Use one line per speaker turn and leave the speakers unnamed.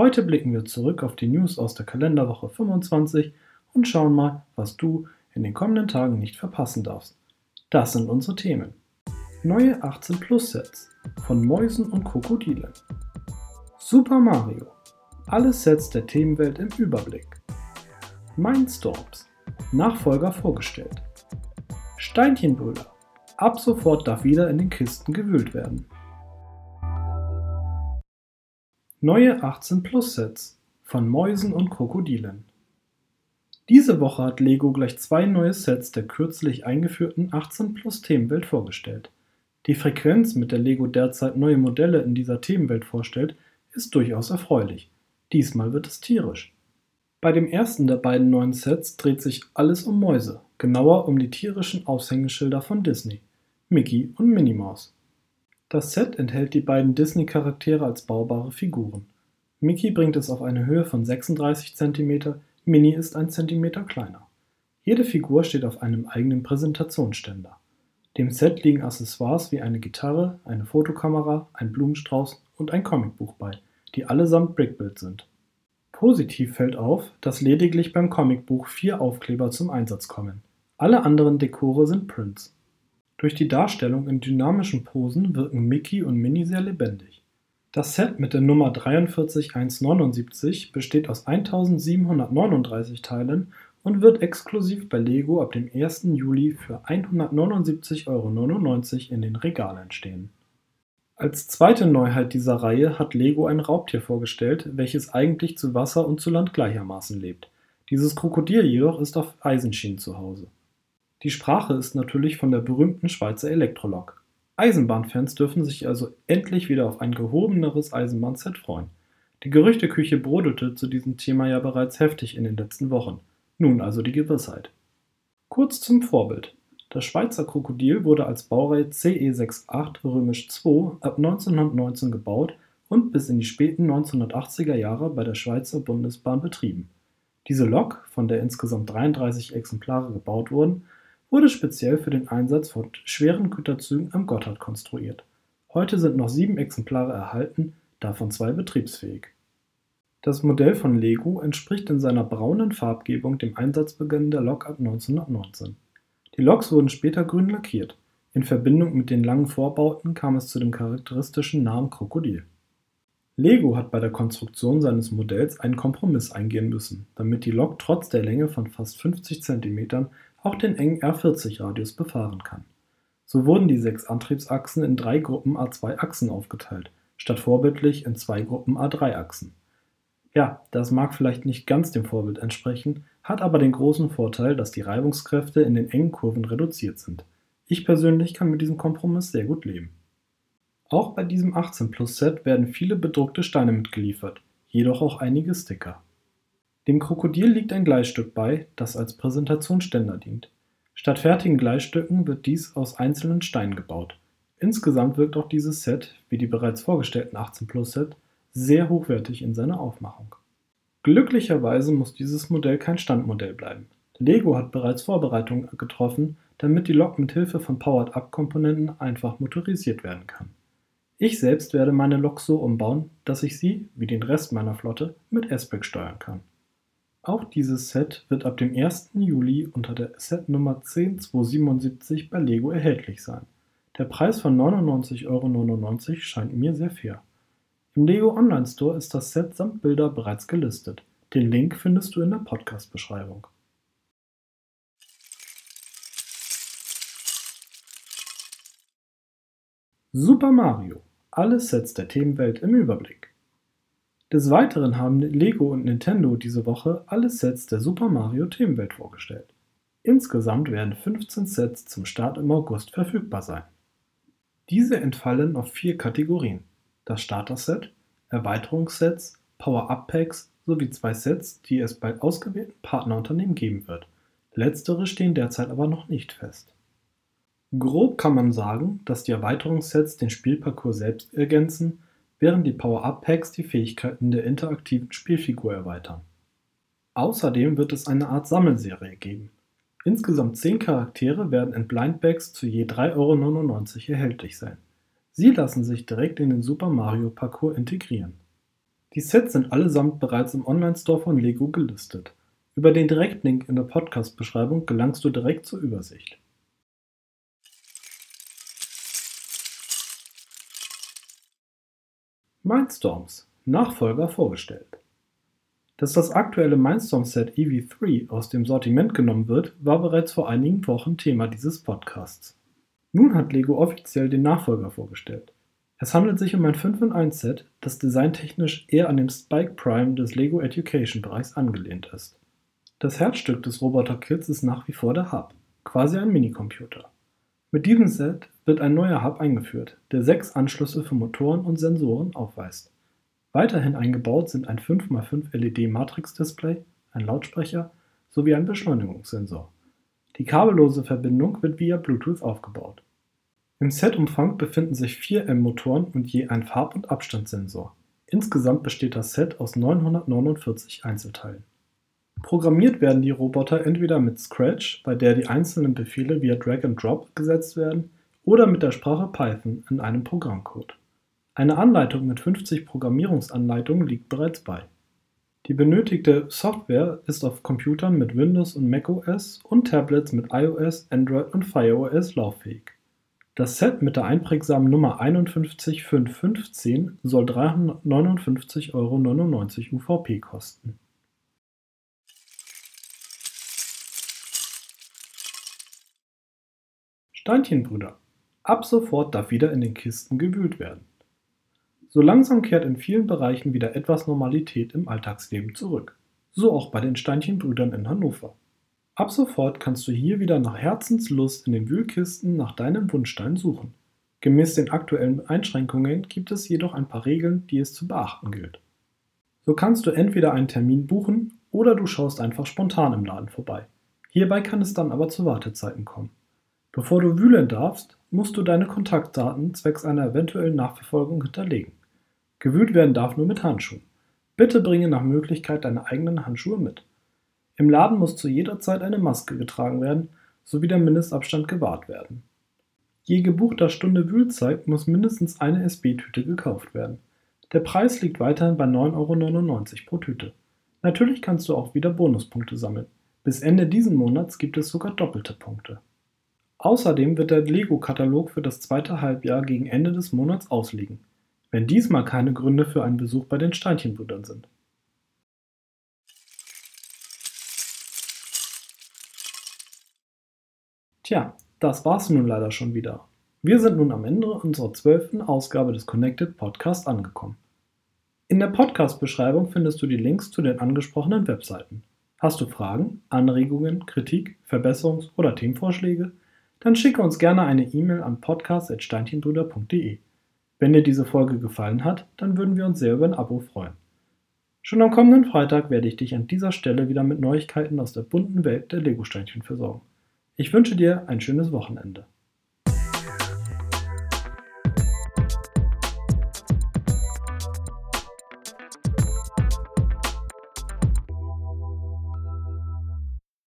Heute blicken wir zurück auf die News aus der Kalenderwoche 25 und schauen mal, was du in den kommenden Tagen nicht verpassen darfst. Das sind unsere Themen. Neue 18 Plus Sets von Mäusen und Krokodilen. Super Mario. Alle Sets der Themenwelt im Überblick. Mindstorms. Nachfolger vorgestellt. Steinchenbrüder. Ab sofort darf wieder in den Kisten gewühlt werden. Neue 18 Plus Sets von Mäusen und Krokodilen. Diese Woche hat Lego gleich zwei neue Sets der kürzlich eingeführten 18 Plus Themenwelt vorgestellt. Die Frequenz, mit der Lego derzeit neue Modelle in dieser Themenwelt vorstellt, ist durchaus erfreulich. Diesmal wird es tierisch. Bei dem ersten der beiden neuen Sets dreht sich alles um Mäuse, genauer um die tierischen Aushängeschilder von Disney, Mickey und Minnie Maus. Das Set enthält die beiden Disney-Charaktere als baubare Figuren. Mickey bringt es auf eine Höhe von 36 cm, Minnie ist ein Zentimeter kleiner. Jede Figur steht auf einem eigenen Präsentationsständer. Dem Set liegen Accessoires wie eine Gitarre, eine Fotokamera, ein Blumenstrauß und ein Comicbuch bei, die allesamt Brickbuild sind. Positiv fällt auf, dass lediglich beim Comicbuch vier Aufkleber zum Einsatz kommen. Alle anderen Dekore sind Prints. Durch die Darstellung in dynamischen Posen wirken Mickey und Minnie sehr lebendig. Das Set mit der Nummer 43179 besteht aus 1739 Teilen und wird exklusiv bei Lego ab dem 1. Juli für 179,99 Euro in den Regalen stehen. Als zweite Neuheit dieser Reihe hat Lego ein Raubtier vorgestellt, welches eigentlich zu Wasser und zu Land gleichermaßen lebt. Dieses Krokodil jedoch ist auf Eisenschienen zu Hause. Die Sprache ist natürlich von der berühmten Schweizer Elektrolok. Eisenbahnfans dürfen sich also endlich wieder auf ein gehobeneres Eisenbahnset freuen. Die Gerüchteküche brodelte zu diesem Thema ja bereits heftig in den letzten Wochen. Nun also die Gewissheit. Kurz zum Vorbild. Das Schweizer Krokodil wurde als Baureihe CE68 römisch II ab 1919 gebaut und bis in die späten 1980er Jahre bei der Schweizer Bundesbahn betrieben. Diese Lok, von der insgesamt 33 Exemplare gebaut wurden, wurde speziell für den Einsatz von schweren Güterzügen am Gotthard konstruiert. Heute sind noch sieben Exemplare erhalten, davon zwei betriebsfähig. Das Modell von Lego entspricht in seiner braunen Farbgebung dem Einsatzbeginn der Lok ab 1919. Die Loks wurden später grün lackiert. In Verbindung mit den langen Vorbauten kam es zu dem charakteristischen Namen Krokodil. Lego hat bei der Konstruktion seines Modells einen Kompromiss eingehen müssen, damit die Lok trotz der Länge von fast 50 cm auch den engen R40-Radius befahren kann. So wurden die sechs Antriebsachsen in drei Gruppen A2-Achsen aufgeteilt, statt vorbildlich in zwei Gruppen A3-Achsen. Ja, das mag vielleicht nicht ganz dem Vorbild entsprechen, hat aber den großen Vorteil, dass die Reibungskräfte in den engen Kurven reduziert sind. Ich persönlich kann mit diesem Kompromiss sehr gut leben. Auch bei diesem 18 Plus Set werden viele bedruckte Steine mitgeliefert, jedoch auch einige Sticker. Dem Krokodil liegt ein Gleisstück bei, das als Präsentationsständer dient. Statt fertigen Gleisstücken wird dies aus einzelnen Steinen gebaut. Insgesamt wirkt auch dieses Set, wie die bereits vorgestellten 18 Plus Set, sehr hochwertig in seiner Aufmachung. Glücklicherweise muss dieses Modell kein Standmodell bleiben. Lego hat bereits Vorbereitungen getroffen, damit die Lok mit Hilfe von Powered-Up-Komponenten einfach motorisiert werden kann. Ich selbst werde meine Lok so umbauen, dass ich sie, wie den Rest meiner Flotte, mit S-Brick steuern kann. Auch dieses Set wird ab dem 1. Juli unter der Setnummer 10277 bei Lego erhältlich sein. Der Preis von 99,99 Euro scheint mir sehr fair. Im Lego Online Store ist das Set samt Bilder bereits gelistet. Den Link findest du in der Podcast-Beschreibung. Super Mario. Alle Sets der Themenwelt im Überblick. Des Weiteren haben Lego und Nintendo diese Woche alle Sets der Super Mario Themenwelt vorgestellt. Insgesamt werden 15 Sets zum Start im August verfügbar sein. Diese entfallen auf vier Kategorien: das Starter-Set, Erweiterungssets, Power-Up-Packs sowie zwei Sets, die es bei ausgewählten Partnerunternehmen geben wird. Letztere stehen derzeit aber noch nicht fest. Grob kann man sagen, dass die Erweiterungssets den Spielparcours selbst ergänzen, während die Power-Up-Packs die Fähigkeiten der interaktiven Spielfigur erweitern. Außerdem wird es eine Art Sammelserie geben. Insgesamt 10 Charaktere werden in Blindbags zu je 3,99 Euro erhältlich sein. Sie lassen sich direkt in den Super Mario Parcours integrieren. Die Sets sind allesamt bereits im Online-Store von Lego gelistet. Über den Direktlink in der Podcast-Beschreibung gelangst du direkt zur Übersicht. Mindstorms Nachfolger vorgestellt. Dass das aktuelle Mindstorm-Set EV3 aus dem Sortiment genommen wird, war bereits vor einigen Wochen Thema dieses Podcasts. Nun hat Lego offiziell den Nachfolger vorgestellt. Es handelt sich um ein 5 in 1 Set, das designtechnisch eher an dem Spike Prime des Lego Education Bereichs angelehnt ist. Das Herzstück des Roboter-Kits ist nach wie vor der Hub, quasi ein Minicomputer. Mit diesem Set wird ein neuer Hub eingeführt, der sechs Anschlüsse für Motoren und Sensoren aufweist. Weiterhin eingebaut sind ein 5x5 LED-Matrix-Display, ein Lautsprecher sowie ein Beschleunigungssensor. Die kabellose Verbindung wird via Bluetooth aufgebaut. Im Setumfang befinden sich vier M-Motoren und je ein Farb- und Abstandssensor. Insgesamt besteht das Set aus 949 Einzelteilen. Programmiert werden die Roboter entweder mit Scratch, bei der die einzelnen Befehle via Drag and Drop gesetzt werden, oder mit der Sprache Python in einem Programmcode. Eine Anleitung mit 50 Programmierungsanleitungen liegt bereits bei. Die benötigte Software ist auf Computern mit Windows und macOS und Tablets mit iOS, Android und Fire OS lauffähig. Das Set mit der einprägsamen Nummer 51515 soll 359,99 Euro UVP kosten. Steinchenbrüder. Ab sofort darf wieder in den Kisten gewühlt werden. So langsam kehrt in vielen Bereichen wieder etwas Normalität im Alltagsleben zurück. So auch bei den Steinchenbrüdern in Hannover. Ab sofort kannst du hier wieder nach Herzenslust in den Wühlkisten nach deinem Wunschstein suchen. Gemäß den aktuellen Einschränkungen gibt es jedoch ein paar Regeln, die es zu beachten gilt. So kannst du entweder einen Termin buchen oder du schaust einfach spontan im Laden vorbei. Hierbei kann es dann aber zu Wartezeiten kommen. Bevor du wühlen darfst, musst du deine Kontaktdaten zwecks einer eventuellen Nachverfolgung hinterlegen. Gewühlt werden darf nur mit Handschuhen. Bitte bringe nach Möglichkeit deine eigenen Handschuhe mit. Im Laden muss zu jeder Zeit eine Maske getragen werden, sowie der Mindestabstand gewahrt werden. Je gebuchter Stunde Wühlzeit muss mindestens eine SB-Tüte gekauft werden. Der Preis liegt weiterhin bei 9,99 Euro pro Tüte. Natürlich kannst du auch wieder Bonuspunkte sammeln. Bis Ende diesen Monats gibt es sogar doppelte Punkte. Außerdem wird der Lego-Katalog für das zweite Halbjahr gegen Ende des Monats ausliegen, wenn diesmal keine Gründe für einen Besuch bei den Steinchenbrüdern sind. Tja, das war's nun leider schon wieder. Wir sind nun am Ende unserer zwölften Ausgabe des Connected Podcast angekommen. In der Podcast-Beschreibung findest du die Links zu den angesprochenen Webseiten. Hast du Fragen, Anregungen, Kritik, Verbesserungs- oder Themenvorschläge? Dann schicke uns gerne eine E-Mail an podcast.steinchenbrüder.de. Wenn dir diese Folge gefallen hat, dann würden wir uns sehr über ein Abo freuen. Schon am kommenden Freitag werde ich dich an dieser Stelle wieder mit Neuigkeiten aus der bunten Welt der Lego-Steinchen versorgen. Ich wünsche dir ein schönes Wochenende.